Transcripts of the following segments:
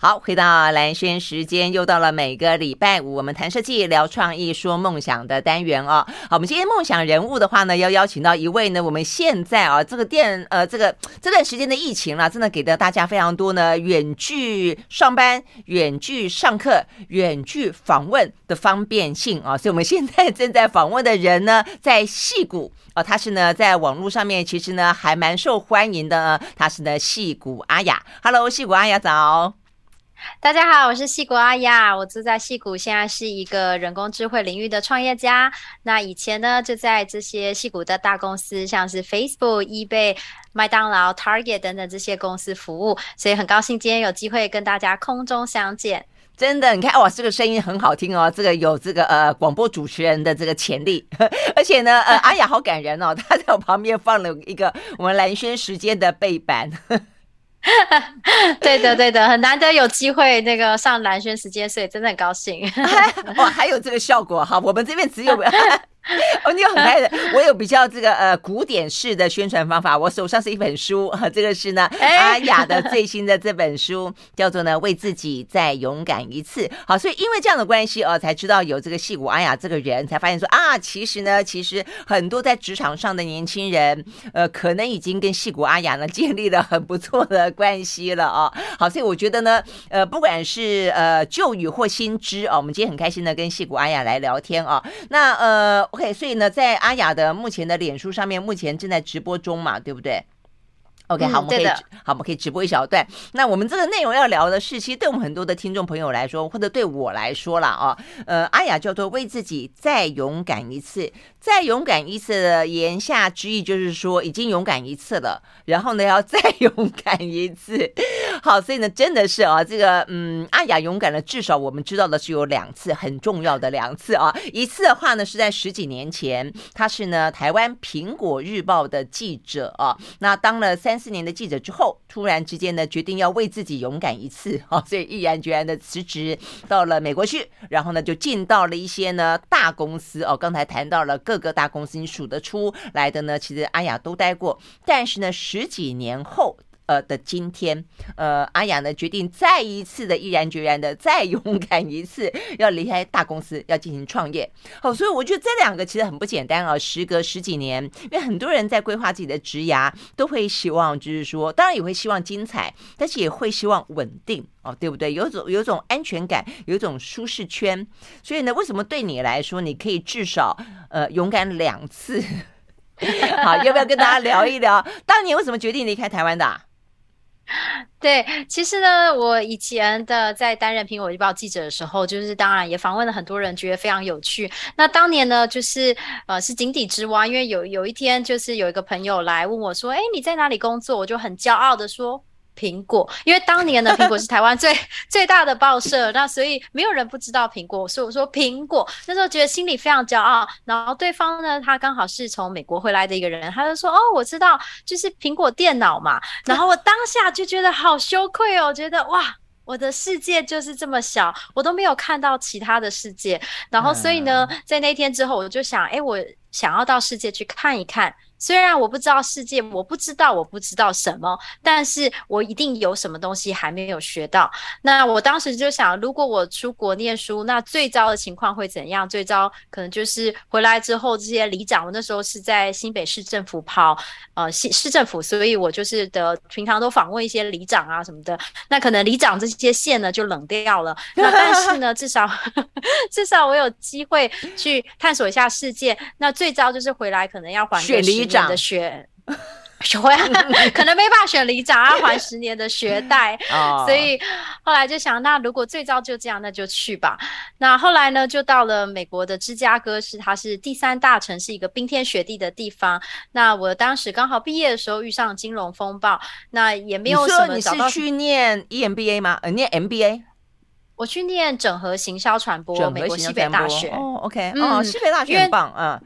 好，回到蓝萱时间，又到了每个礼拜五，我们谈设计、聊创意、说梦想的单元哦。好，我们今天梦想人物的话呢，要邀请到一位呢，我们现在啊，这个电呃，这个这段时间的疫情啦，真的给了大家非常多呢，远距上班、远距上课、远距访问的方便性啊。所以我们现在正在访问的人呢，在戏谷啊，他是呢在网络上面其实呢还蛮受欢迎的，他是呢戏谷阿雅。Hello，矽谷阿雅早。大家好，我是戏谷阿雅，我住在戏谷，现在是一个人工智慧领域的创业家。那以前呢，就在这些戏谷的大公司，像是 Facebook、eBay、麦当劳、Target 等等这些公司服务，所以很高兴今天有机会跟大家空中相见。真的，你看哇，这个声音很好听哦，这个有这个呃广播主持人的这个潜力，而且呢，呃，阿雅好感人哦，她在我旁边放了一个我们蓝轩时间的背板。对的，对的，很难得有机会那个上蓝轩时间，所以真的很高兴。哇，还有这个效果哈，我们这边只有。哦，你有很爱的，我有比较这个呃古典式的宣传方法。我手上是一本书，哈，这个是呢阿雅的 最新的这本书，叫做呢为自己再勇敢一次。好，所以因为这样的关系哦，才知道有这个戏骨阿雅这个人，才发现说啊，其实呢，其实很多在职场上的年轻人，呃，可能已经跟戏骨阿雅呢建立了很不错的关系了哦。好，所以我觉得呢，呃，不管是呃旧雨或新知哦，我们今天很开心的跟戏骨阿雅来聊天哦。那呃。OK，所以呢，在阿雅的目前的脸书上面，目前正在直播中嘛，对不对？？OK，好，我们可以好，我们可以直播一小段。那我们这个内容要聊的是，其实对我们很多的听众朋友来说，或者对我来说啦，啊，呃，阿雅叫做为自己再勇敢一次，再勇敢一次的言下之意就是说，已经勇敢一次了，然后呢，要再 勇敢一次。好，所以呢，真的是啊，这个嗯，阿雅勇敢了，至少我们知道的是有两次，很重要的两次啊。一次的话呢，是在十几年前，他是呢台湾苹果日报的记者啊，那当了三。四年的记者之后，突然之间呢，决定要为自己勇敢一次，好，所以毅然决然的辞职到了美国去，然后呢，就进到了一些呢大公司哦。刚才谈到了各个大公司，你数得出来的呢，其实阿雅都待过，但是呢，十几年后。呃的今天，呃，阿雅呢决定再一次的毅然决然的再勇敢一次，要离开大公司，要进行创业。好，所以我觉得这两个其实很不简单啊。时隔十几年，因为很多人在规划自己的职涯，都会希望就是说，当然也会希望精彩，但是也会希望稳定哦，对不对？有种有种安全感，有一种舒适圈。所以呢，为什么对你来说，你可以至少呃勇敢两次？好，要不要跟大家聊一聊，当年为什么决定离开台湾的？对，其实呢，我以前的在担任苹果日报记者的时候，就是当然也访问了很多人，觉得非常有趣。那当年呢，就是呃是井底之蛙，因为有有一天，就是有一个朋友来问我说：“哎，你在哪里工作？”我就很骄傲的说。苹果，因为当年的，苹果是台湾最 最大的报社，那所以没有人不知道苹果，所以我说苹果，那时候觉得心里非常骄傲。然后对方呢，他刚好是从美国回来的一个人，他就说：“哦，我知道，就是苹果电脑嘛。”然后我当下就觉得好羞愧哦，觉得哇，我的世界就是这么小，我都没有看到其他的世界。然后所以呢，在那天之后，我就想，哎，我想要到世界去看一看。虽然我不知道世界，我不知道我不知道什么，但是我一定有什么东西还没有学到。那我当时就想，如果我出国念书，那最糟的情况会怎样？最糟可能就是回来之后，这些里长，我那时候是在新北市政府跑，呃，市市政府，所以我就是的，平常都访问一些里长啊什么的。那可能里长这些线呢就冷掉了。那但是呢，至少 至少我有机会去探索一下世界。那最糟就是回来可能要还个十的学 学会 可能没办法选里长，要还十年的学贷，所以后来就想，那如果最早就这样，那就去吧。那后来呢，就到了美国的芝加哥市，它是第三大城市，一个冰天雪地的地方。那我当时刚好毕业的时候遇上金融风暴，那也没有什么找到。你是去念 EMBA 吗？呃，念 MBA？我去念整合行销传播，美国西北大学。哦，OK，哦，西北大学很棒，嗯。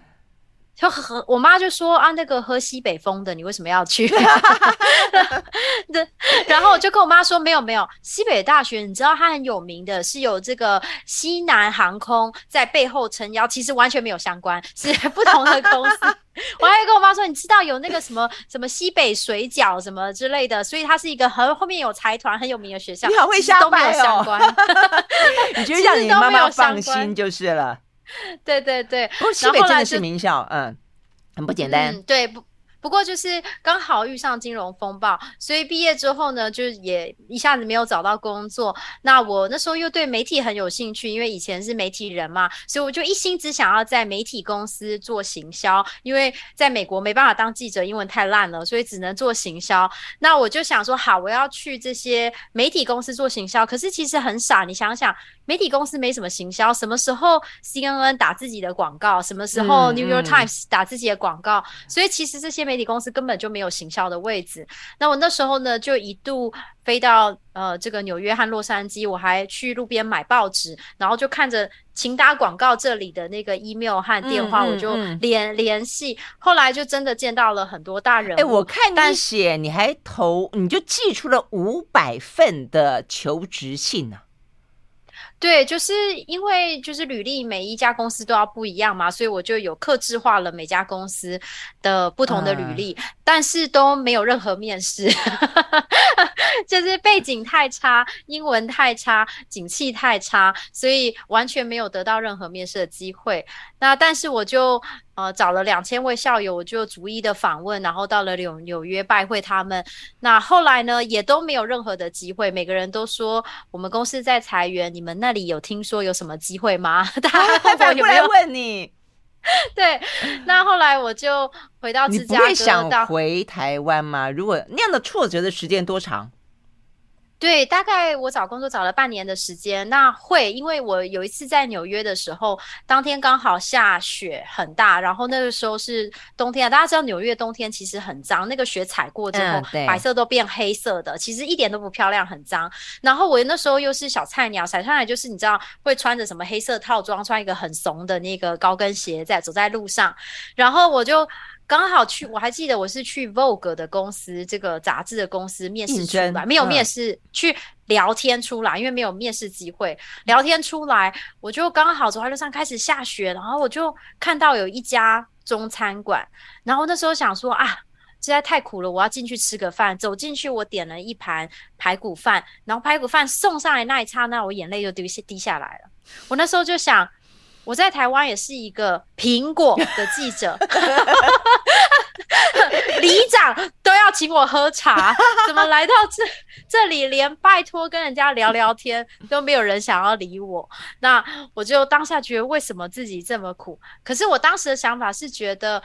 就喝，我妈就说啊，那个喝西北风的，你为什么要去？然后我就跟我妈说，没有没有，西北大学你知道它很有名的，是有这个西南航空在背后撑腰，其实完全没有相关，是不同的公司。我还跟我妈说，你知道有那个什么什么西北水饺什么之类的，所以它是一个很后面有财团很有名的学校，你好会瞎掰哦。你觉得让你妈妈放心就是了。对 对对，不过西北真的是名校，嗯，很不简单。嗯、对不？不过就是刚好遇上金融风暴，所以毕业之后呢，就也一下子没有找到工作。那我那时候又对媒体很有兴趣，因为以前是媒体人嘛，所以我就一心只想要在媒体公司做行销。因为在美国没办法当记者，英文太烂了，所以只能做行销。那我就想说，好，我要去这些媒体公司做行销。可是其实很傻，你想想，媒体公司没什么行销，什么时候 CNN 打自己的广告，什么时候 New York Times 打自己的广告，嗯嗯，所以其实这些媒媒体公司根本就没有行销的位置。那我那时候呢，就一度飞到呃这个纽约和洛杉矶，我还去路边买报纸，然后就看着请打广告这里的那个 email 和电话，我就联联系。后来就真的见到了很多大人。哎，我看你写，你还投，你就寄出了五百份的求职信呢、啊。对，就是因为就是履历每一家公司都要不一样嘛，所以我就有克制化了每家公司的不同的履历，嗯、但是都没有任何面试，就是背景太差，英文太差，景气太差，所以完全没有得到任何面试的机会。那但是我就。呃，找了两千位校友，我就逐一的访问，然后到了纽纽约拜会他们。那后来呢，也都没有任何的机会。每个人都说我们公司在裁员，你们那里有听说有什么机会吗？他反过来问你。对，那后来我就回到芝加哥。你不会想回台湾吗？如果那样的挫折的时间多长？对，大概我找工作找了半年的时间。那会，因为我有一次在纽约的时候，当天刚好下雪很大，然后那个时候是冬天啊。大家知道纽约冬天其实很脏，那个雪踩过之后，嗯、白色都变黑色的，其实一点都不漂亮，很脏。然后我那时候又是小菜鸟，踩上来就是你知道会穿着什么黑色套装，穿一个很怂的那个高跟鞋在走在路上，然后我就。刚好去，我还记得我是去 Vogue 的公司，这个杂志的公司面试出来，没有面试，去聊天出来，因为没有面试机会。聊天出来，我就刚好走在路上开始下雪，然后我就看到有一家中餐馆，然后那时候想说啊，实在太苦了，我要进去吃个饭。走进去，我点了一盘排骨饭，然后排骨饭送上来那一刹那，我眼泪就滴下滴下来了。我那时候就想。我在台湾也是一个苹果的记者，里长都要请我喝茶，怎么来到这这里连拜托跟人家聊聊天都没有人想要理我？那我就当下觉得为什么自己这么苦？可是我当时的想法是觉得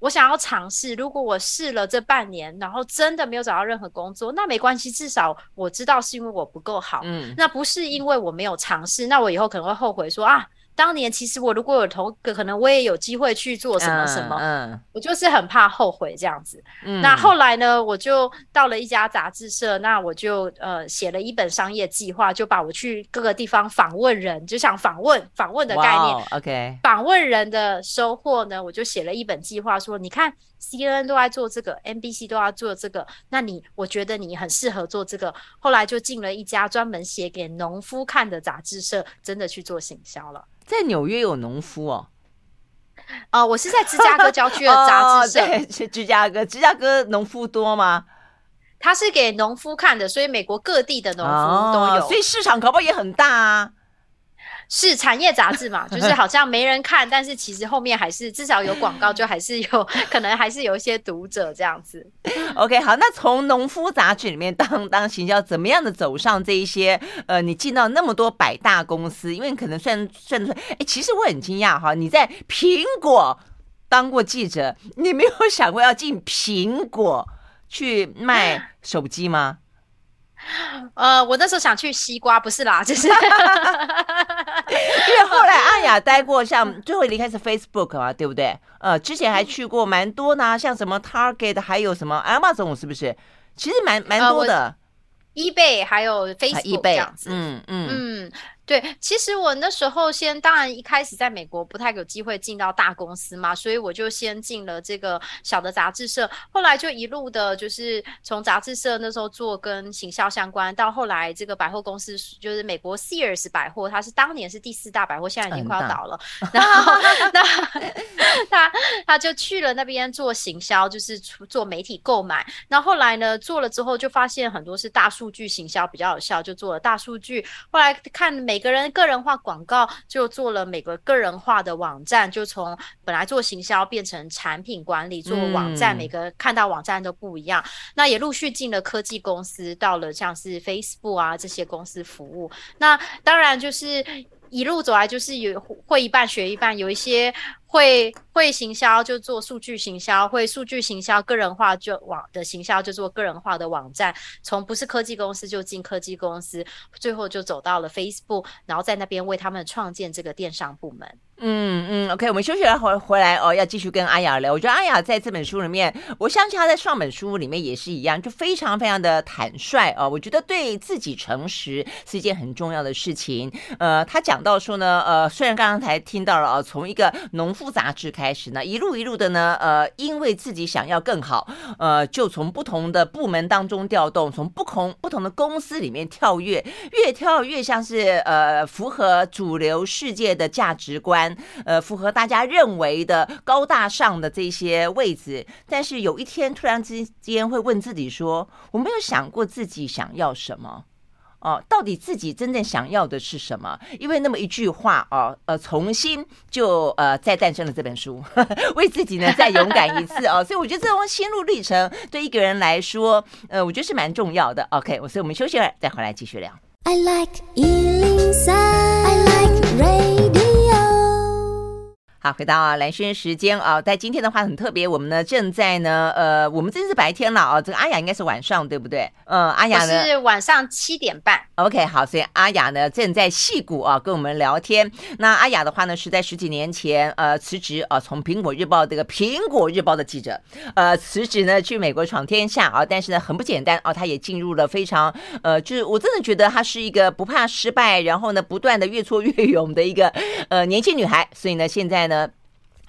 我想要尝试，如果我试了这半年，然后真的没有找到任何工作，那没关系，至少我知道是因为我不够好，嗯，那不是因为我没有尝试，那我以后可能会后悔说啊。当年其实我如果有投个，可能我也有机会去做什么什么。嗯，嗯，我就是很怕后悔这样子。嗯，那后来呢，我就到了一家杂志社，那我就呃写了一本商业计划，就把我去各个地方访问人，就想访问访问的概念。OK，访问人的收获呢，我就写了一本计划，说你看 CNN 都在做这个，NBC 都要做这个，那你我觉得你很适合做这个。后来就进了一家专门写给农夫看的杂志社，真的去做行销了。在纽约有农夫哦，啊、呃，我是在芝加哥郊区的杂志社。对，是芝加哥，芝加哥农夫多吗？他是给农夫看的，所以美国各地的农夫都有，哦、所以市场可不可以也很大啊？是产业杂志嘛，就是好像没人看，但是其实后面还是至少有广告，就还是有 可能还是有一些读者这样子。OK，好，那从农夫杂志里面当当行销，怎么样的走上这一些？呃，你进到那么多百大公司，因为可能算算算，哎，其实我很惊讶哈，你在苹果当过记者，你没有想过要进苹果去卖手机吗？呃，我那时候想去西瓜，不是啦，就是 因为后来阿雅待过，像最后离开是 Facebook 嘛，对不对？呃，之前还去过蛮多呢，像什么 Target，还有什么 Amazon，是不是？其实蛮蛮多的。呃、eBay 还有 Facebook 这样子，嗯嗯嗯。对，其实我那时候先，当然一开始在美国不太有机会进到大公司嘛，所以我就先进了这个小的杂志社，后来就一路的，就是从杂志社那时候做跟行销相关，到后来这个百货公司，就是美国 Sears 百货，它是当年是第四大百货，现在已经快要倒了，然后那他他就去了那边做行销，就是做媒体购买，那后来呢做了之后就发现很多是大数据行销比较有效，就做了大数据，后来看美。每个人个人化广告，就做了每个个人化的网站，就从本来做行销变成产品管理，做网站，每个看到网站都不一样。嗯、那也陆续进了科技公司，到了像是 Facebook 啊这些公司服务。那当然就是一路走来，就是有会一半学一半，有一些。会会行销就做数据行销，会数据行销个人化就网的行销就做个人化的网站。从不是科技公司就进科技公司，最后就走到了 Facebook，然后在那边为他们创建这个电商部门。嗯嗯，OK，我们休息了回回来哦，要继续跟阿雅聊。我觉得阿雅在这本书里面，我相信她在上本书里面也是一样，就非常非常的坦率哦。我觉得对自己诚实是一件很重要的事情。呃，他讲到说呢，呃，虽然刚刚才听到了啊，从一个农夫复。杂志开始呢，一路一路的呢，呃，因为自己想要更好，呃，就从不同的部门当中调动，从不同不同的公司里面跳跃，越跳越像是呃符合主流世界的价值观，呃，符合大家认为的高大上的这些位置。但是有一天突然之间会问自己说：“我没有想过自己想要什么。”哦，到底自己真正想要的是什么？因为那么一句话哦，呃，重新就呃再诞生了这本书，为自己呢再勇敢一次哦。所以我觉得这种心路历程对一个人来说，呃，我觉得是蛮重要的。OK，我所以我们休息了，再回来继续聊。I like 好，回到啊蓝轩时间啊，在今天的话很特别，我们呢正在呢，呃，我们这是白天了啊，这个阿雅应该是晚上对不对？嗯，阿雅呢是晚上七点半。OK，好，所以阿雅呢正在戏谷啊跟我们聊天。那阿雅的话呢是在十几年前呃辞职啊，从苹果日报这个苹果日报的记者呃辞职呢去美国闯天下啊，但是呢很不简单啊，她也进入了非常呃，就是我真的觉得她是一个不怕失败，然后呢不断的越挫越勇的一个呃年轻女孩。所以呢现在呢。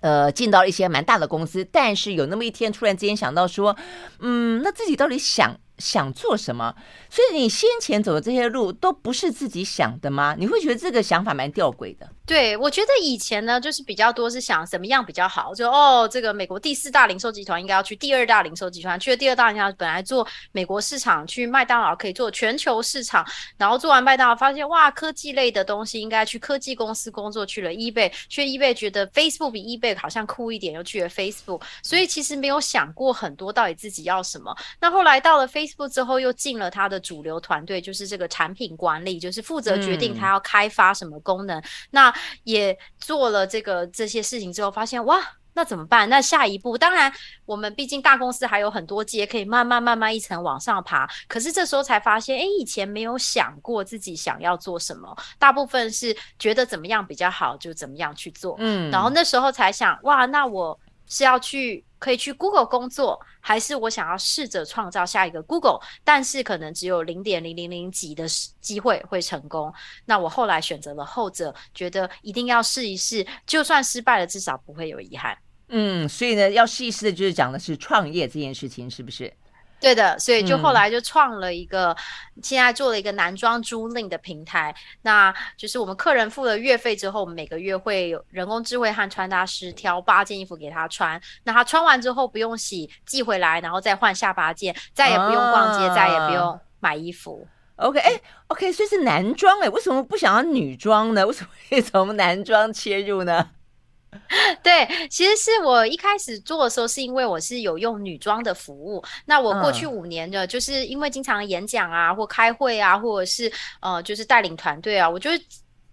呃，进到一些蛮大的公司，但是有那么一天，突然之间想到说，嗯，那自己到底想想做什么？所以你先前走的这些路都不是自己想的吗？你会觉得这个想法蛮吊诡的。对，我觉得以前呢，就是比较多是想怎么样比较好，就哦，这个美国第四大零售集团应该要去第二大零售集团，去了第二大零售，本来做美国市场，去麦当劳可以做全球市场，然后做完麦当劳发现哇，科技类的东西应该去科技公司工作，去了 eBay，去 eBay 觉得 Facebook 比 eBay 好像酷一点，又去了 Facebook，所以其实没有想过很多到底自己要什么。那后来到了非之后，又进了他的主流团队，就是这个产品管理，就是负责决定他要开发什么功能。嗯、那也做了这个这些事情之后，发现哇，那怎么办？那下一步，当然我们毕竟大公司还有很多阶，可以慢慢慢慢一层往上爬。可是这时候才发现，哎，以前没有想过自己想要做什么，大部分是觉得怎么样比较好就怎么样去做。嗯，然后那时候才想，哇，那我是要去。可以去 Google 工作，还是我想要试着创造下一个 Google，但是可能只有零点零零零几的机会会成功。那我后来选择了后者，觉得一定要试一试，就算失败了，至少不会有遗憾。嗯，所以呢，要试一试的就是讲的是创业这件事情，是不是？对的，所以就后来就创了一个，嗯、现在做了一个男装租赁的平台。那就是我们客人付了月费之后，我们每个月会有人工智慧和穿搭师挑八件衣服给他穿。那他穿完之后不用洗，寄回来，然后再换下八件，再也不用逛街，啊、再也不用买衣服。OK，哎，OK，所以是男装哎，为什么不想要女装呢？为什么会从男装切入呢？对，其实是我一开始做的时候，是因为我是有用女装的服务。那我过去五年的，就是因为经常演讲啊，或开会啊，或者是呃，就是带领团队啊，我觉得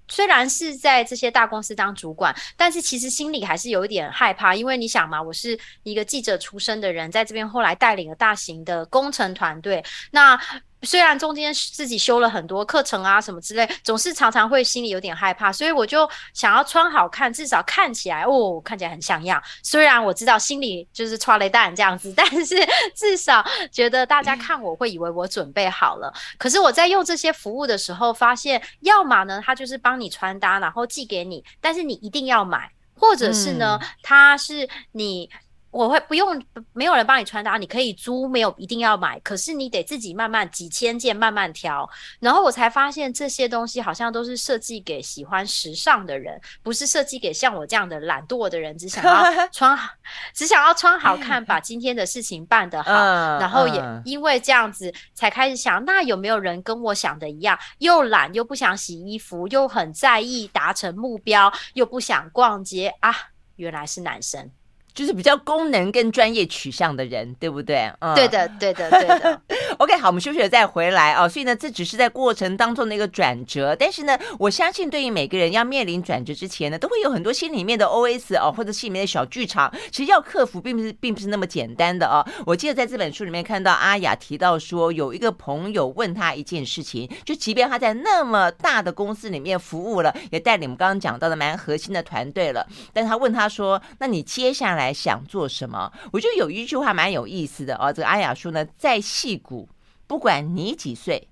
虽然是在这些大公司当主管，但是其实心里还是有一点害怕，因为你想嘛，我是一个记者出身的人，在这边后来带领了大型的工程团队，那。虽然中间自己修了很多课程啊什么之类，总是常常会心里有点害怕，所以我就想要穿好看，至少看起来哦，看起来很像样。虽然我知道心里就是穿雷蛋这样子，但是至少觉得大家看我会以为我准备好了。可是我在用这些服务的时候，发现要么呢，他就是帮你穿搭，然后寄给你，但是你一定要买，或者是呢，它是你。我会不用，没有人帮你穿搭，你可以租，没有一定要买。可是你得自己慢慢几千件慢慢挑，然后我才发现这些东西好像都是设计给喜欢时尚的人，不是设计给像我这样的懒惰的人，只想要 穿好，只想要穿好看，把 今天的事情办得好。然后也因为这样子，才开始想，那有没有人跟我想的一样，又懒又不想洗衣服，又很在意达成目标，又不想逛街啊？原来是男生。就是比较功能跟专业取向的人，对不对？嗯，对的，对的，对的。OK，好，我们休息了再回来哦。所以呢，这只是在过程当中的一个转折，但是呢，我相信对于每个人要面临转折之前呢，都会有很多心里面的 OS 哦，或者心里面的小剧场。其实要克服，并不是并不是那么简单的哦。我记得在这本书里面看到阿雅提到说，有一个朋友问他一件事情，就即便他在那么大的公司里面服务了，也带领我们刚刚讲到的蛮核心的团队了，但他问他说：“那你接下来？”来想做什么？我觉得有一句话蛮有意思的哦。这个阿雅说呢，在戏骨，不管你几岁，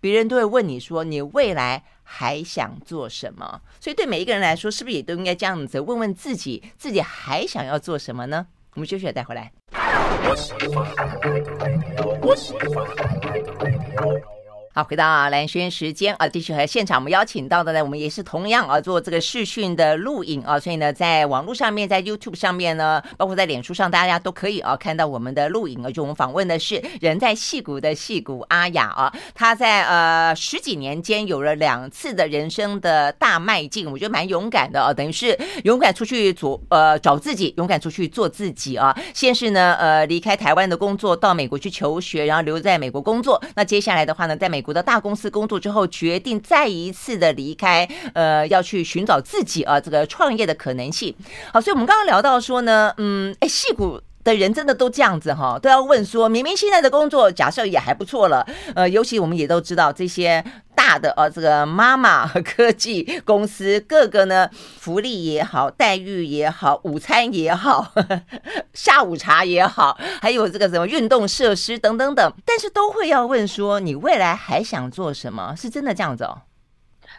别人都会问你说，你未来还想做什么？所以对每一个人来说，是不是也都应该这样子问问自己，自己还想要做什么呢？我们休息了，带回来。好，回到蓝轩时间啊，继续和现场我们邀请到的呢，我们也是同样啊做这个视讯的录影啊，所以呢，在网络上面，在 YouTube 上面呢，包括在脸书上，大家都可以啊看到我们的录影啊。就我们访问的是人在戏谷的戏谷阿雅啊，她在呃十几年间有了两次的人生的大迈进，我觉得蛮勇敢的啊，等于是勇敢出去做呃找自己，勇敢出去做自己啊。先是呢呃离开台湾的工作，到美国去求学，然后留在美国工作。那接下来的话呢，在美国的大公司工作之后，决定再一次的离开，呃，要去寻找自己啊，这个创业的可能性。好，所以我们刚刚聊到说呢，嗯，哎，戏骨的人真的都这样子哈，都要问说，明明现在的工作假设也还不错了，呃，尤其我们也都知道这些大的呃、这个妈妈和 科技公司，各个呢福利也好，待遇也好，午餐也好，呵 呵下午茶也好，还有这个什么运动设施等等等，但是都会要问说，你未来还想做什么？是真的这样子哦？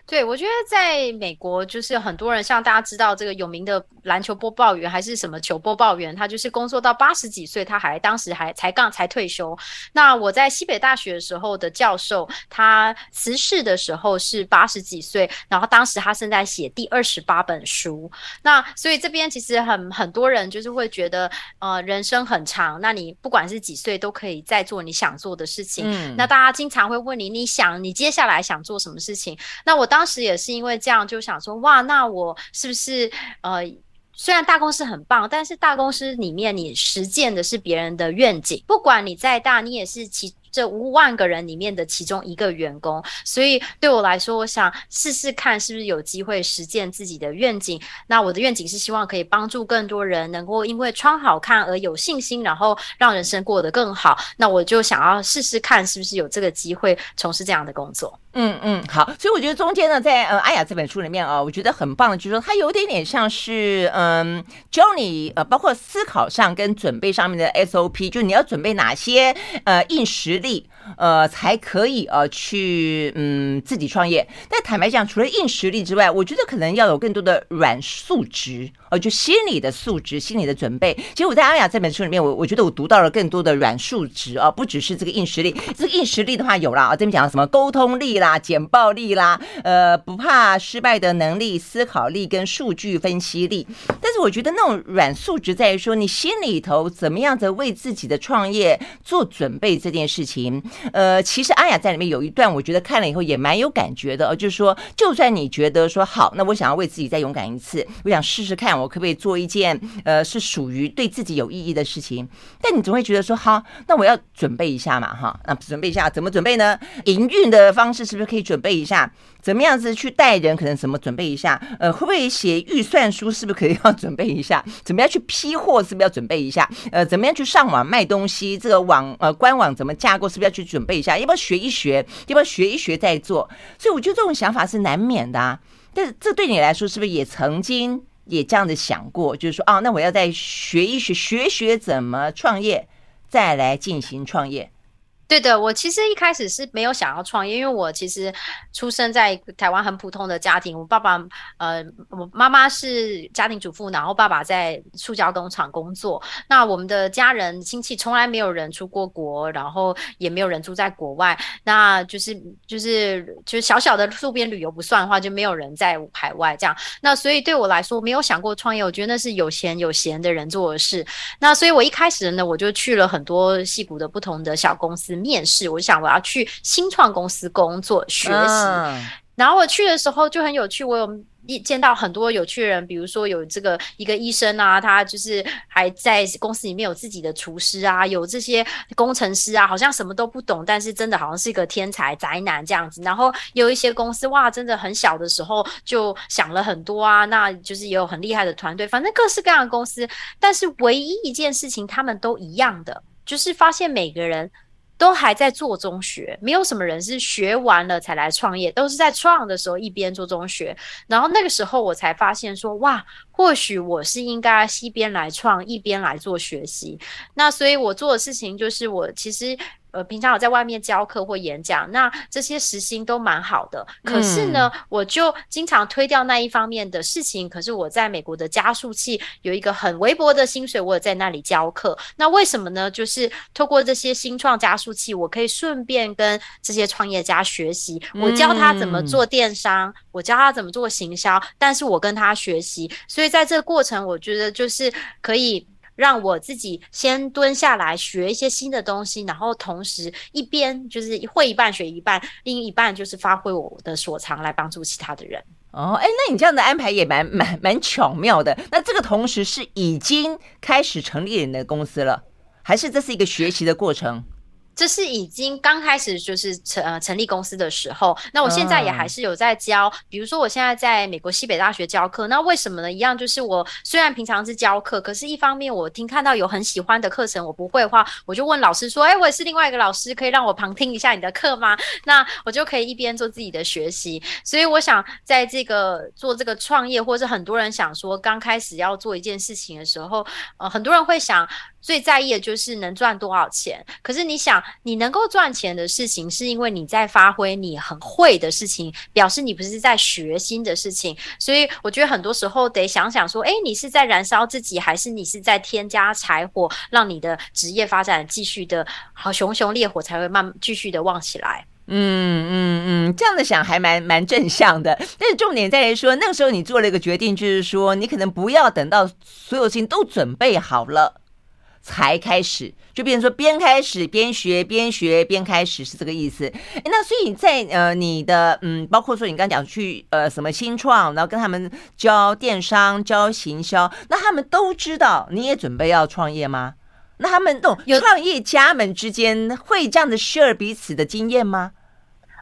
对，我觉得在美国，就是很多人像大家知道这个有名的篮球播报员，还是什么球播报员，他就是工作到八十几岁，他还当时还才刚才退休。那我在西北大学的时候的教授，他辞世的时候是八十几岁，然后当时他正在写第二十八本书。那所以这边其实很很多人就是会觉得，呃，人生很长，那你不管是几岁都可以再做你想做的事情。嗯。那大家经常会问你，你想你接下来想做什么事情？那我当当时也是因为这样，就想说哇，那我是不是呃，虽然大公司很棒，但是大公司里面你实践的是别人的愿景，不管你再大，你也是其。这五万个人里面的其中一个员工，所以对我来说，我想试试看是不是有机会实践自己的愿景。那我的愿景是希望可以帮助更多人能够因为穿好看而有信心，然后让人生过得更好。那我就想要试试看是不是有这个机会从事这样的工作。嗯嗯，好。所以我觉得中间呢，在呃阿雅这本书里面啊，我觉得很棒的，就是说它有点点像是嗯，教你呃，包括思考上跟准备上面的 SOP，就是你要准备哪些呃硬实力。呃才可以呃去嗯自己创业，但坦白讲，除了硬实力之外，我觉得可能要有更多的软素质呃，就心理的素质、心理的准备。其实我在阿雅这本书里面，我我觉得我读到了更多的软素质啊，不只是这个硬实力。这个硬实力的话有了啊，这边讲什么沟通力啦、简报力啦，呃不怕失败的能力、思考力跟数据分析力。但是我觉得那种软素质在于说，你心里头怎么样子为自己的创业做准备这件事情。呃，其实阿雅在里面有一段，我觉得看了以后也蛮有感觉的，就是说，就算你觉得说好，那我想要为自己再勇敢一次，我想试试看，我可不可以做一件呃是属于对自己有意义的事情，但你总会觉得说，好，那我要准备一下嘛，哈，那准备一下怎么准备呢？营运的方式是不是可以准备一下？怎么样子去带人，可能怎么准备一下？呃，会不会写预算书，是不是可以要准备一下？怎么样去批货，是不是要准备一下？呃，怎么样去上网卖东西？这个网呃官网怎么架构，是不是要去准备一下？要不要学一学？要不要学一学再做？所以我觉得这种想法是难免的啊。但是这对你来说，是不是也曾经也这样子想过？就是说，啊，那我要再学一学，学学怎么创业，再来进行创业。对的，我其实一开始是没有想要创业，因为我其实出生在台湾很普通的家庭，我爸爸呃，我妈妈是家庭主妇，然后爸爸在塑胶工厂工作。那我们的家人亲戚从来没有人出过国，然后也没有人住在国外，那就是就是就是小小的路边旅游不算的话，就没有人在海外这样。那所以对我来说，没有想过创业，我觉得那是有钱有闲的人做的事。那所以我一开始呢，我就去了很多戏谷的不同的小公司。面试，我就想我要去新创公司工作学习。Uh. 然后我去的时候就很有趣，我有一见到很多有趣的人，比如说有这个一个医生啊，他就是还在公司里面有自己的厨师啊，有这些工程师啊，好像什么都不懂，但是真的好像是一个天才宅男这样子。然后有一些公司哇，真的很小的时候就想了很多啊，那就是也有很厉害的团队，反正各式各样的公司。但是唯一一件事情，他们都一样的，就是发现每个人。都还在做中学，没有什么人是学完了才来创业，都是在创的时候一边做中学，然后那个时候我才发现说，哇，或许我是应该一边来创，一边来做学习。那所以我做的事情就是，我其实。呃，平常有在外面教课或演讲，那这些时薪都蛮好的。可是呢，嗯、我就经常推掉那一方面的事情。可是我在美国的加速器有一个很微薄的薪水，我有在那里教课。那为什么呢？就是透过这些新创加速器，我可以顺便跟这些创业家学习。我教他怎么做电商，嗯、我教他怎么做行销，但是我跟他学习。所以在这个过程，我觉得就是可以。让我自己先蹲下来学一些新的东西，然后同时一边就是会一半学一半，另一半就是发挥我的所长来帮助其他的人。哦，哎，那你这样的安排也蛮蛮蛮巧妙的。那这个同时是已经开始成立你的公司了，还是这是一个学习的过程？这是已经刚开始就是成呃成立公司的时候，那我现在也还是有在教，比如说我现在在美国西北大学教课，那为什么呢？一样就是我虽然平常是教课，可是一方面我听看到有很喜欢的课程，我不会的话，我就问老师说，哎，我也是另外一个老师，可以让我旁听一下你的课吗？那我就可以一边做自己的学习。所以我想在这个做这个创业，或者很多人想说刚开始要做一件事情的时候，呃，很多人会想。最在意的就是能赚多少钱。可是你想，你能够赚钱的事情，是因为你在发挥你很会的事情，表示你不是在学新的事情。所以我觉得很多时候得想想说，诶，你是在燃烧自己，还是你是在添加柴火，让你的职业发展继续的好熊熊烈火才会慢继续的旺起来。嗯嗯嗯，这样的想还蛮蛮正向的。但是重点在于说，那个时候你做了一个决定，就是说你可能不要等到所有事情都准备好了。才开始，就变成说边开始边学，边学边开始是这个意思。诶，那所以在呃你的嗯，包括说你刚讲去呃什么新创，然后跟他们教电商、教行销，那他们都知道你也准备要创业吗？那他们这种创业家们之间会这样的 share 彼此的经验吗？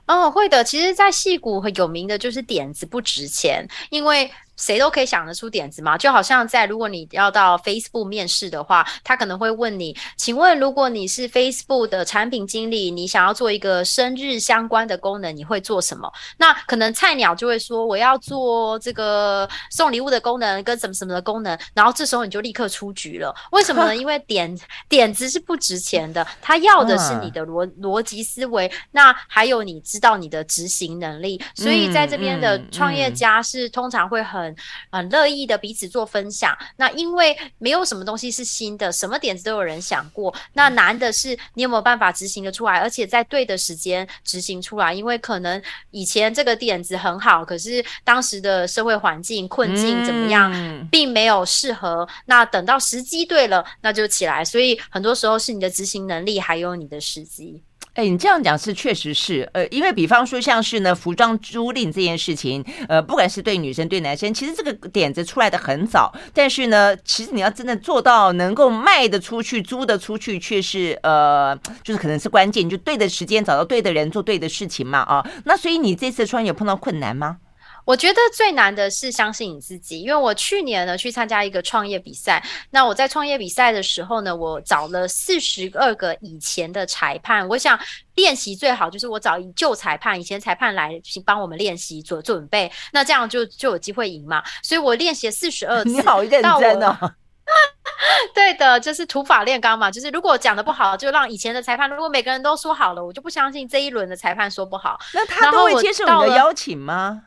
哦，会的。其实，在戏谷很有名的就是点子不值钱，因为。谁都可以想得出点子嘛，就好像在如果你要到 Facebook 面试的话，他可能会问你，请问如果你是 Facebook 的产品经理，你想要做一个生日相关的功能，你会做什么？那可能菜鸟就会说，我要做这个送礼物的功能跟什么什么的功能，然后这时候你就立刻出局了。为什么呢？因为点点子是不值钱的，他要的是你的逻 逻辑思维，那还有你知道你的执行能力。所以在这边的创业家是通常会很。很乐意的彼此做分享。那因为没有什么东西是新的，什么点子都有人想过。那难的是你有没有办法执行得出来，而且在对的时间执行出来。因为可能以前这个点子很好，可是当时的社会环境困境怎么样，并没有适合。那等到时机对了，那就起来。所以很多时候是你的执行能力，还有你的时机。哎，你这样讲是确实是，呃，因为比方说像是呢，服装租赁这件事情，呃，不管是对女生对男生，其实这个点子出来的很早，但是呢，其实你要真的做到能够卖得出去、租得出去，却是呃，就是可能是关键，就对的时间找到对的人做对的事情嘛，啊，那所以你这次创业有碰到困难吗？我觉得最难的是相信你自己，因为我去年呢去参加一个创业比赛，那我在创业比赛的时候呢，我找了四十二个以前的裁判，我想练习最好就是我找旧裁判、以前裁判来帮我们练习做准备，那这样就就有机会赢嘛。所以我练习了四十二次，你好认真哦。对的，就是土法炼钢嘛，就是如果讲的不好，就让以前的裁判，如果每个人都说好了，我就不相信这一轮的裁判说不好。那他都会接受你的邀请吗？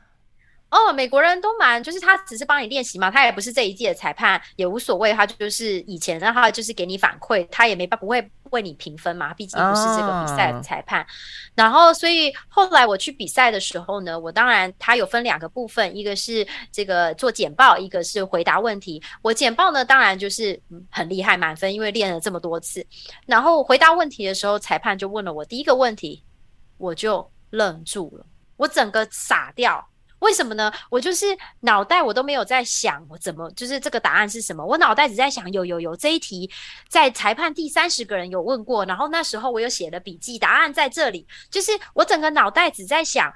哦，美国人都蛮，就是他只是帮你练习嘛，他也不是这一届的裁判，也无所谓，他就是以前的话就是给你反馈，他也没办不会为你评分嘛，毕竟不是这个比赛的裁判。然后，所以后来我去比赛的时候呢，我当然他有分两个部分，一个是这个做简报，一个是回答问题。我简报呢，当然就是很厉害，满分，因为练了这么多次。然后回答问题的时候，裁判就问了我第一个问题，我就愣住了，我整个傻掉。为什么呢？我就是脑袋我都没有在想，我怎么就是这个答案是什么？我脑袋只在想，有有有这一题在裁判第三十个人有问过，然后那时候我有写了笔记，答案在这里，就是我整个脑袋只在想。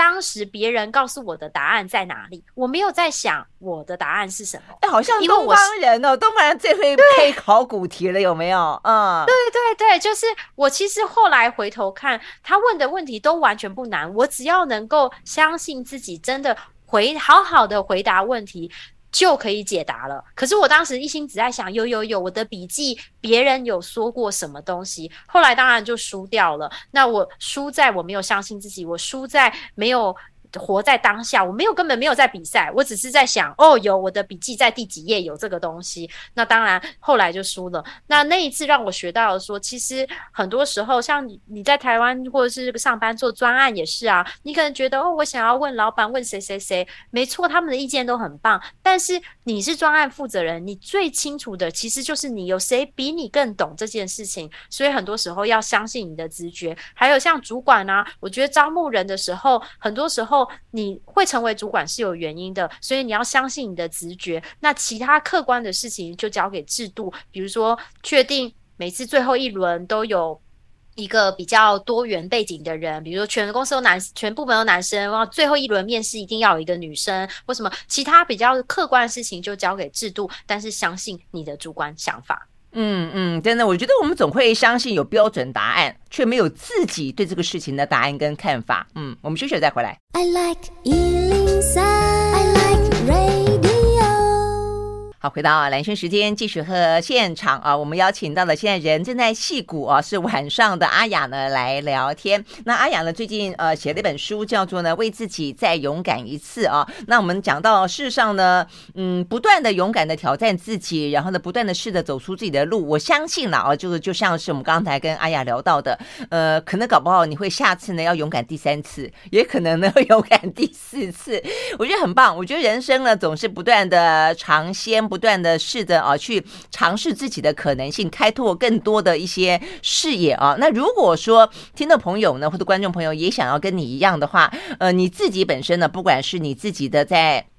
当时别人告诉我的答案在哪里？我没有在想我的答案是什么。哎，好像东方人哦，东方人最会配考古题了，有没有？嗯，对对对，就是我。其实后来回头看，他问的问题都完全不难，我只要能够相信自己，真的回好好的回答问题。就可以解答了。可是我当时一心只在想，有有有，我的笔记别人有说过什么东西。后来当然就输掉了。那我输在我没有相信自己，我输在没有。活在当下，我没有根本没有在比赛，我只是在想，哦，有我的笔记在第几页有这个东西。那当然后来就输了。那那一次让我学到了说，其实很多时候像你你在台湾或者是上班做专案也是啊，你可能觉得哦，我想要问老板问谁谁谁，没错，他们的意见都很棒，但是你是专案负责人，你最清楚的其实就是你有谁比你更懂这件事情，所以很多时候要相信你的直觉。还有像主管啊，我觉得招募人的时候，很多时候。你会成为主管是有原因的，所以你要相信你的直觉。那其他客观的事情就交给制度，比如说确定每次最后一轮都有一个比较多元背景的人，比如说全公司有男，全部门有男生，然后最后一轮面试一定要有一个女生，或什么其他比较客观的事情就交给制度，但是相信你的主观想法。嗯嗯，真的，我觉得我们总会相信有标准答案，却没有自己对这个事情的答案跟看法。嗯，我们休息再回来。好，回到兰萱时间，继续和现场啊，我们邀请到了现在人正在戏谷啊，是晚上的阿雅呢来聊天。那阿雅呢最近呃写了一本书，叫做呢为自己再勇敢一次啊。那我们讲到事实上呢，嗯，不断的勇敢的挑战自己，然后呢不断的试着走出自己的路。我相信了啊，就是就像是我们刚才跟阿雅聊到的，呃，可能搞不好你会下次呢要勇敢第三次，也可能呢会勇敢第四次。我觉得很棒。我觉得人生呢总是不断的尝鲜。不断的试着啊，去尝试自己的可能性，开拓更多的一些视野啊。那如果说听众朋友呢，或者观众朋友也想要跟你一样的话，呃，你自己本身呢，不管是你自己的在。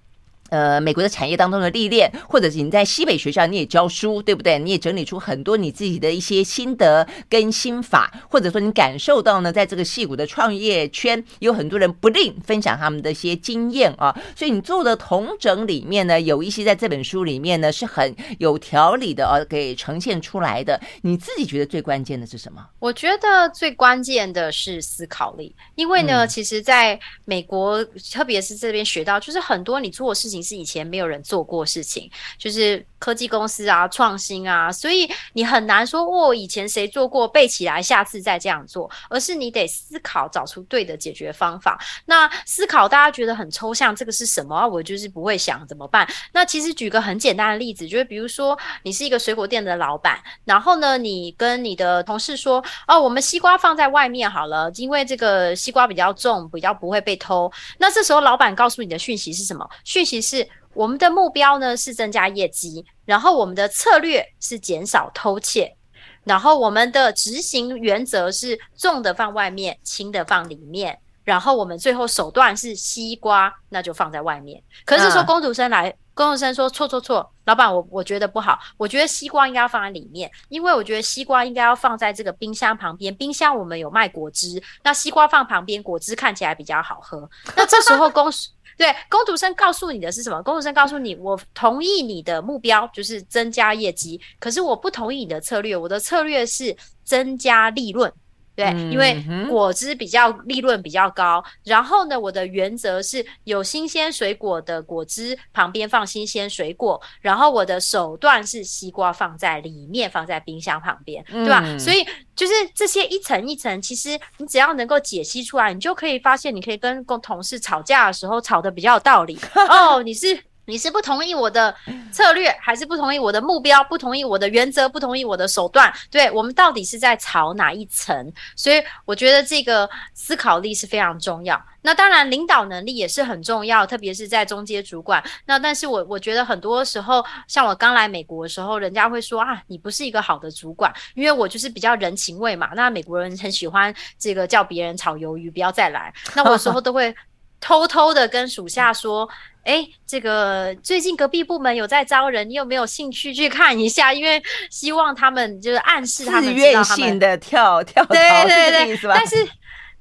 呃，美国的产业当中的历练，或者是你在西北学校你也教书，对不对？你也整理出很多你自己的一些心得跟心法，或者说你感受到呢，在这个戏骨的创业圈，有很多人不吝分享他们的一些经验啊。所以你做的同整里面呢，有一些在这本书里面呢是很有条理的啊，给呈现出来的。你自己觉得最关键的是什么？我觉得最关键的是思考力，因为呢，嗯、其实在美国，特别是这边学到，就是很多你做的事情。是以前没有人做过事情，就是科技公司啊、创新啊，所以你很难说哦，以前谁做过背起来，下次再这样做，而是你得思考，找出对的解决方法。那思考大家觉得很抽象，这个是什么啊？我就是不会想怎么办？那其实举个很简单的例子，就是比如说你是一个水果店的老板，然后呢，你跟你的同事说哦，我们西瓜放在外面好了，因为这个西瓜比较重，比较不会被偷。那这时候老板告诉你的讯息是什么？讯息。是我们的目标呢，是增加业绩，然后我们的策略是减少偷窃。然后我们的执行原则是重的放外面，轻的放里面。然后我们最后手段是西瓜，那就放在外面。可是说工读生来，工读生说错错错，老板我我觉得不好，我觉得西瓜应该要放在里面，因为我觉得西瓜应该要放在这个冰箱旁边。冰箱我们有卖果汁，那西瓜放旁边，果汁看起来比较好喝。那这时候工 对工读生告诉你的是什么？工读生告诉你，我同意你的目标就是增加业绩，可是我不同意你的策略，我的策略是增加利润。对，因为果汁比较利润比较高，然后呢，我的原则是有新鲜水果的果汁旁边放新鲜水果，然后我的手段是西瓜放在里面，放在冰箱旁边，对吧？嗯、所以就是这些一层一层，其实你只要能够解析出来，你就可以发现，你可以跟共同事吵架的时候吵得比较有道理 哦，你是。你是不同意我的策略，还是不同意我的目标？不同意我的原则，不同意我的手段？对，我们到底是在吵哪一层？所以我觉得这个思考力是非常重要。那当然，领导能力也是很重要，特别是在中阶主管。那但是我我觉得很多时候，像我刚来美国的时候，人家会说啊，你不是一个好的主管，因为我就是比较人情味嘛。那美国人很喜欢这个叫别人炒鱿鱼，不要再来。那我有时候都会偷偷的跟属下说。哎，这个最近隔壁部门有在招人，你有没有兴趣去看一下？因为希望他们就是暗示他们自愿性的跳跳槽，对对对，但是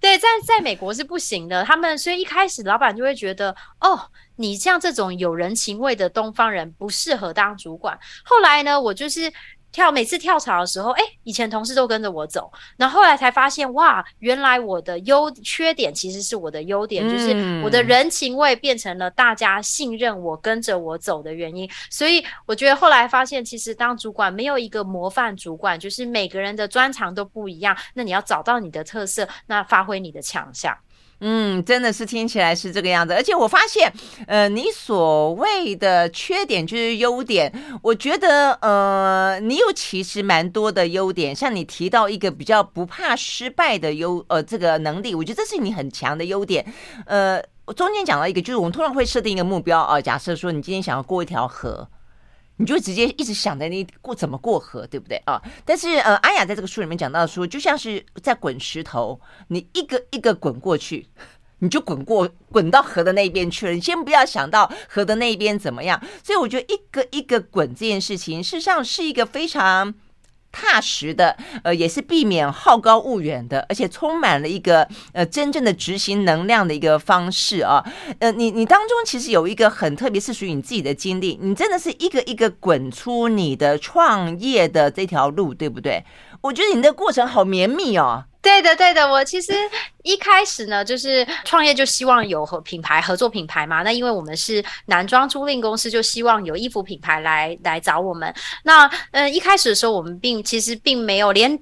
对在在美国是不行的，他们所以一开始老板就会觉得，哦，你像这种有人情味的东方人不适合当主管。后来呢，我就是。跳每次跳槽的时候，哎，以前同事都跟着我走，然后后来才发现，哇，原来我的优缺点其实是我的优点，嗯，就是我的人情味变成了大家信任我、跟着我走的原因。所以我觉得后来发现，其实当主管没有一个模范主管，就是每个人的专长都不一样，那你要找到你的特色，那发挥你的强项。嗯，真的是听起来是这个样子，而且我发现，呃，你所谓的缺点就是优点，我觉得，呃，你有其实蛮多的优点，像你提到一个比较不怕失败的优，呃，这个能力，我觉得这是你很强的优点。呃，我中间讲到一个，就是我们通常会设定一个目标啊，假设说你今天想要过一条河。你就直接一直想着你过怎么过河，对不对啊？但是呃，阿雅在这个书里面讲到说，就像是在滚石头，你一个一个滚过去，你就滚过滚到河的那边去了。你先不要想到河的那边怎么样。所以我觉得一个一个滚这件事情，事实上是一个非常。踏实的，呃，也是避免好高骛远的，而且充满了一个呃真正的执行能量的一个方式啊。呃，你你当中其实有一个很特别，是属于你自己的经历，你真的是一个一个滚出你的创业的这条路，对不对？我觉得你的过程好绵密哦。对的，对的，我其实一开始呢，就是创业就希望有和品牌合作品牌嘛。那因为我们是男装租赁公司，就希望有衣服品牌来来找我们。那嗯、一开始的时候，我们并其实并没有连。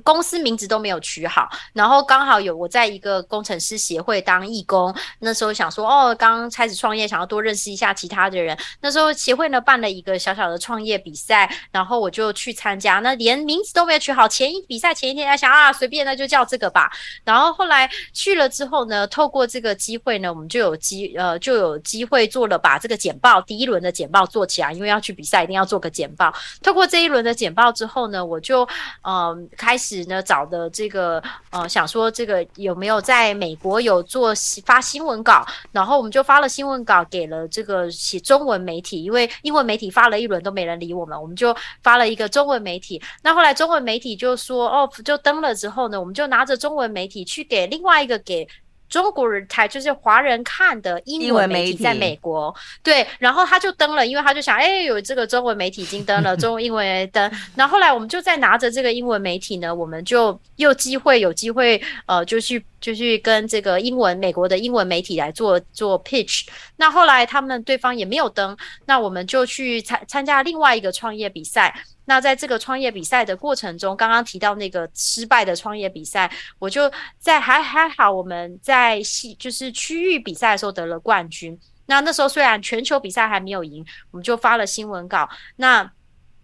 公司名字都没有取好，然后刚好有我在一个工程师协会当义工，那时候想说哦，刚开始创业，想要多认识一下其他的人。那时候协会呢办了一个小小的创业比赛，然后我就去参加。那连名字都没有取好，前一比赛前一天在想啊，随便那就叫这个吧。然后后来去了之后呢，透过这个机会呢，我们就有机呃就有机会做了把这个简报第一轮的简报做起来，因为要去比赛一定要做个简报。透过这一轮的简报之后呢，我就嗯、开始。只呢找的这个呃想说这个有没有在美国有做发新闻稿，然后我们就发了新闻稿给了这个写中文媒体，因为英文媒体发了一轮都没人理我们，我们就发了一个中文媒体。那后来中文媒体就说哦，就登了之后呢，我们就拿着中文媒体去给另外一个给。中国人台就是华人看的英文媒体，在美国，对，然后他就登了，因为他就想，哎，有这个中文媒体已经登了，中文英文登，然后后来我们就再拿着这个英文媒体呢，我们就又机会有机会，呃，就去就去跟这个英文美国的英文媒体来做做 pitch，那后来他们对方也没有登，那我们就去参参加另外一个创业比赛。那在这个创业比赛的过程中，刚刚提到那个失败的创业比赛，我就在还还好，我们在系就是区域比赛的时候得了冠军。那那时候虽然全球比赛还没有赢，我们就发了新闻稿，那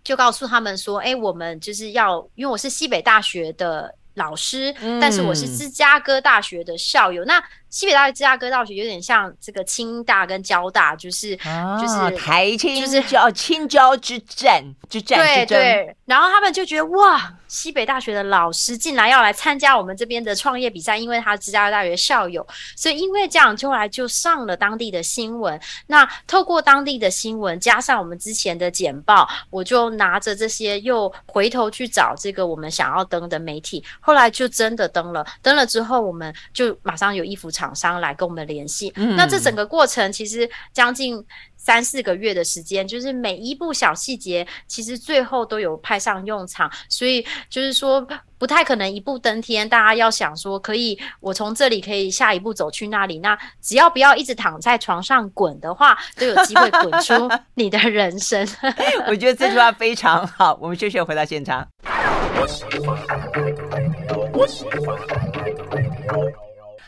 就告诉他们说，哎，我们就是要，因为我是西北大学的老师，但是我是芝加哥大学的校友，嗯、那。西北大学、芝加哥大学有点像这个清大跟交大，就是、啊、就是台清就是叫青交之战之战对对，然后他们就觉得哇。西北大学的老师竟然要来参加我们这边的创业比赛，因为他芝加哥大学校友，所以因为这样，就后来就上了当地的新闻。那透过当地的新闻，加上我们之前的简报，我就拿着这些又回头去找这个我们想要登的媒体，后来就真的登了。登了之后，我们就马上有衣服厂商来跟我们联系。嗯。那这整个过程其实将近。三四个月的时间，就是每一步小细节，其实最后都有派上用场。所以就是说，不太可能一步登天。大家要想说，可以，我从这里可以下一步走去那里。那只要不要一直躺在床上滚的话，都有机会滚出你的人生。我觉得这句话非常好。我们休息回到现场。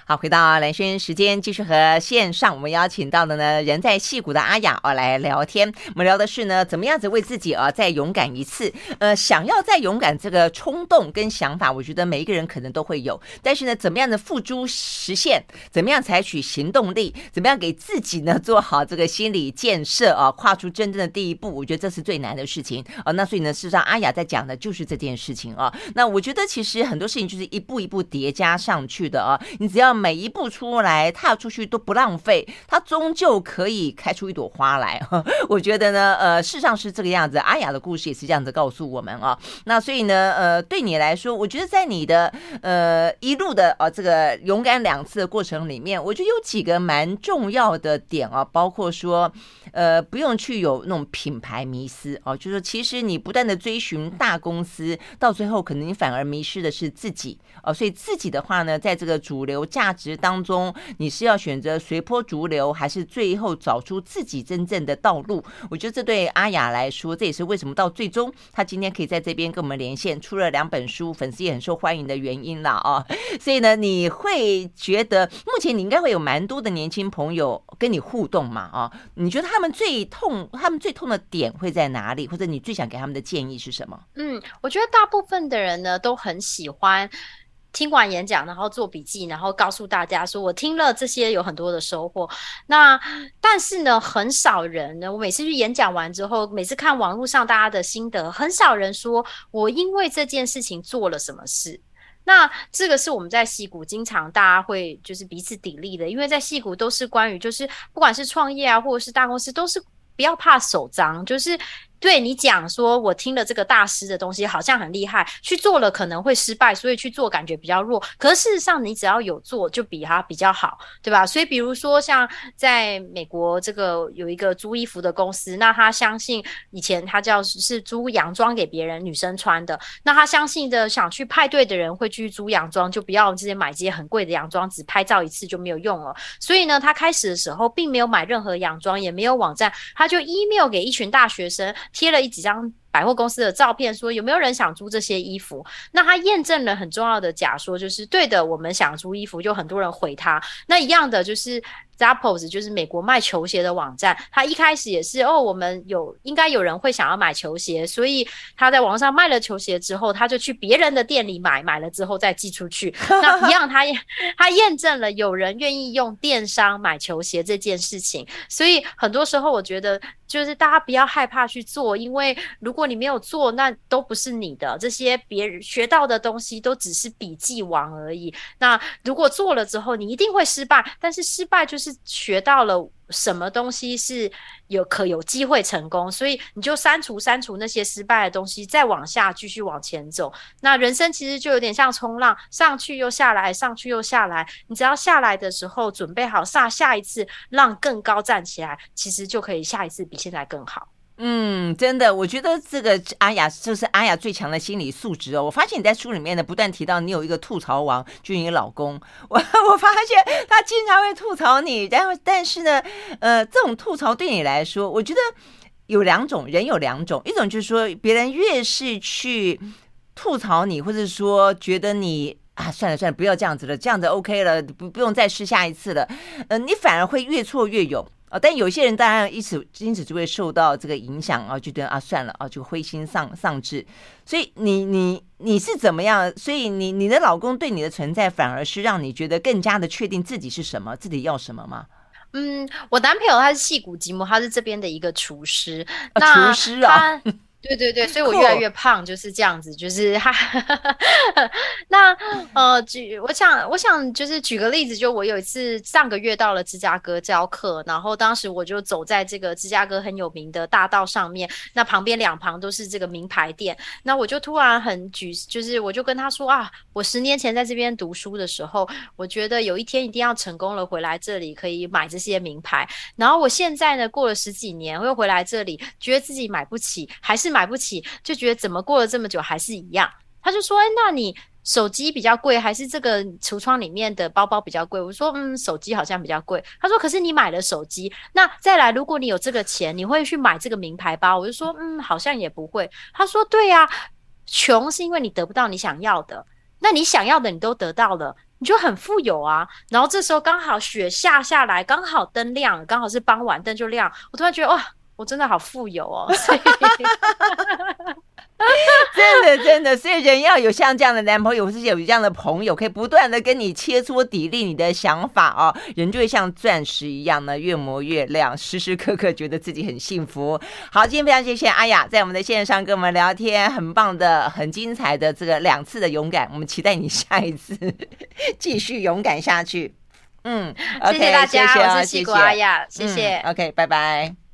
好，回到蓝轩时间，继续和线上我们邀请到的呢，人在戏谷的阿雅哦来聊天。我们聊的是呢，怎么样子为自己啊再勇敢一次？呃，想要再勇敢这个冲动跟想法，我觉得每一个人可能都会有。但是呢，怎么样的付诸实现？怎么样采取行动力？怎么样给自己呢做好这个心理建设啊？跨出真正的第一步，我觉得这是最难的事情啊。那所以呢，事实上阿雅在讲的就是这件事情啊。那我觉得其实很多事情就是一步一步叠加上去的啊。你只要。每一步出来，踏出去都不浪费，它终究可以开出一朵花来。我觉得呢，呃，事实上是这个样子。阿雅的故事也是这样子告诉我们啊。那所以呢，呃，对你来说，我觉得在你的呃一路的呃这个勇敢两次的过程里面，我觉得有几个蛮重要的点啊，包括说，呃，不用去有那种品牌迷思哦，就是说其实你不断的追寻大公司，到最后可能你反而迷失的是自己哦。所以自己的话呢，在这个主流价。值当中，你是要选择随波逐流，还是最后找出自己真正的道路？我觉得这对阿雅来说，这也是为什么到最终她今天可以在这边跟我们连线，出了两本书，粉丝也很受欢迎的原因了啊！所以呢，你会觉得目前你应该会有蛮多的年轻朋友跟你互动嘛？啊，你觉得他们最痛，他们最痛的点会在哪里？或者你最想给他们的建议是什么？嗯，我觉得大部分的人呢都很喜欢。听完演讲，然后做笔记，然后告诉大家说：“我听了这些，有很多的收获。”那但是呢，很少人呢。我每次去演讲完之后，每次看网络上大家的心得，很少人说我因为这件事情做了什么事。那这个是我们在戏谷经常大家会就是彼此砥砺的，因为在戏谷都是关于就是不管是创业啊，或者是大公司，都是不要怕手脏，就是。对你讲说，我听了这个大师的东西，好像很厉害，去做了可能会失败，所以去做感觉比较弱。可事实上，你只要有做，就比他比较好，对吧？所以比如说，像在美国这个有一个租衣服的公司，那他相信以前他叫是租洋装给别人女生穿的，那他相信的想去派对的人会去租洋装，就不要直接买这些很贵的洋装，只拍照一次就没有用了。所以呢，他开始的时候并没有买任何洋装，也没有网站，他就 email 给一群大学生。贴了一几张百货公司的照片，说有没有人想租这些衣服？那他验证了很重要的假说，就是对的，我们想租衣服，就很多人回他。那一样的就是。Zappos 就是美国卖球鞋的网站，他一开始也是哦，我们有应该有人会想要买球鞋，所以他在网上卖了球鞋之后，他就去别人的店里买，买了之后再寄出去。那一样他，他他验证了有人愿意用电商买球鞋这件事情。所以很多时候，我觉得就是大家不要害怕去做，因为如果你没有做，那都不是你的。这些别人学到的东西都只是笔记王而已。那如果做了之后，你一定会失败，但是失败就是。学到了什么东西是有可有机会成功，所以你就删除删除那些失败的东西，再往下继续往前走。那人生其实就有点像冲浪，上去又下来，上去又下来。你只要下来的时候准备好下下一次浪更高站起来，其实就可以下一次比现在更好。嗯，真的，我觉得这个阿雅就是阿雅最强的心理素质哦。我发现你在书里面呢不断提到你有一个吐槽王，就是你老公。我 我发现他经常会吐槽你，但但是呢，呃，这种吐槽对你来说，我觉得有两种人有两种，一种就是说别人越是去吐槽你，或者说觉得你啊，算了算了，不要这样子了，这样子 OK 了，不不用再试下一次了，呃，你反而会越挫越勇。啊。但有些人当然因此因此就会受到这个影响啊，就觉得啊算了啊，就灰心丧丧志。所以你你你是怎么样？所以你你的老公对你的存在反而是让你觉得更加的确定自己是什么，自己要什么吗？嗯，我男朋友他是戏骨吉姆，他是这边的一个厨师。啊、那厨师啊。对对对，所以我越来越胖就是这样子，就是哈。那呃，举我想我想就是举个例子，就我有一次上个月到了芝加哥教课，然后当时我就走在这个芝加哥很有名的大道上面，那旁边两旁都是这个名牌店，那我就突然很举，就是我就跟他说啊，我十年前在这边读书的时候，我觉得有一天一定要成功了，回来这里可以买这些名牌，然后我现在呢过了十几年，我又回来这里，觉得自己买不起，还是。买不起，就觉得怎么过了这么久还是一样。他就说：“哎，那你手机比较贵，还是这个橱窗里面的包包比较贵？”我说：“嗯，手机好像比较贵。”他说：“可是你买了手机，那再来，如果你有这个钱，你会去买这个名牌包？”我就说：“嗯，好像也不会。”他说：“对呀，穷是因为你得不到你想要的，那你想要的你都得到了，你就很富有啊。然后这时候刚好雪下下来，刚好灯亮，刚好是傍晚，灯就亮。我突然觉得哇！”我真的好富有哦，所以 真的真的，所以人要有像这样的男朋友，或是有这样的朋友，可以不断的跟你切磋砥砺你的想法哦，人就会像钻石一样呢，越磨越亮，时时刻刻觉得自己很幸福。好，今天非常谢谢阿雅在我们的线上跟我们聊天，很棒的、很精彩的这个两次的勇敢，我们期待你下一次 继续勇敢下去。嗯，谢谢大家，谢谢我是西谷阿雅，谢谢，谢谢。嗯，OK，拜拜。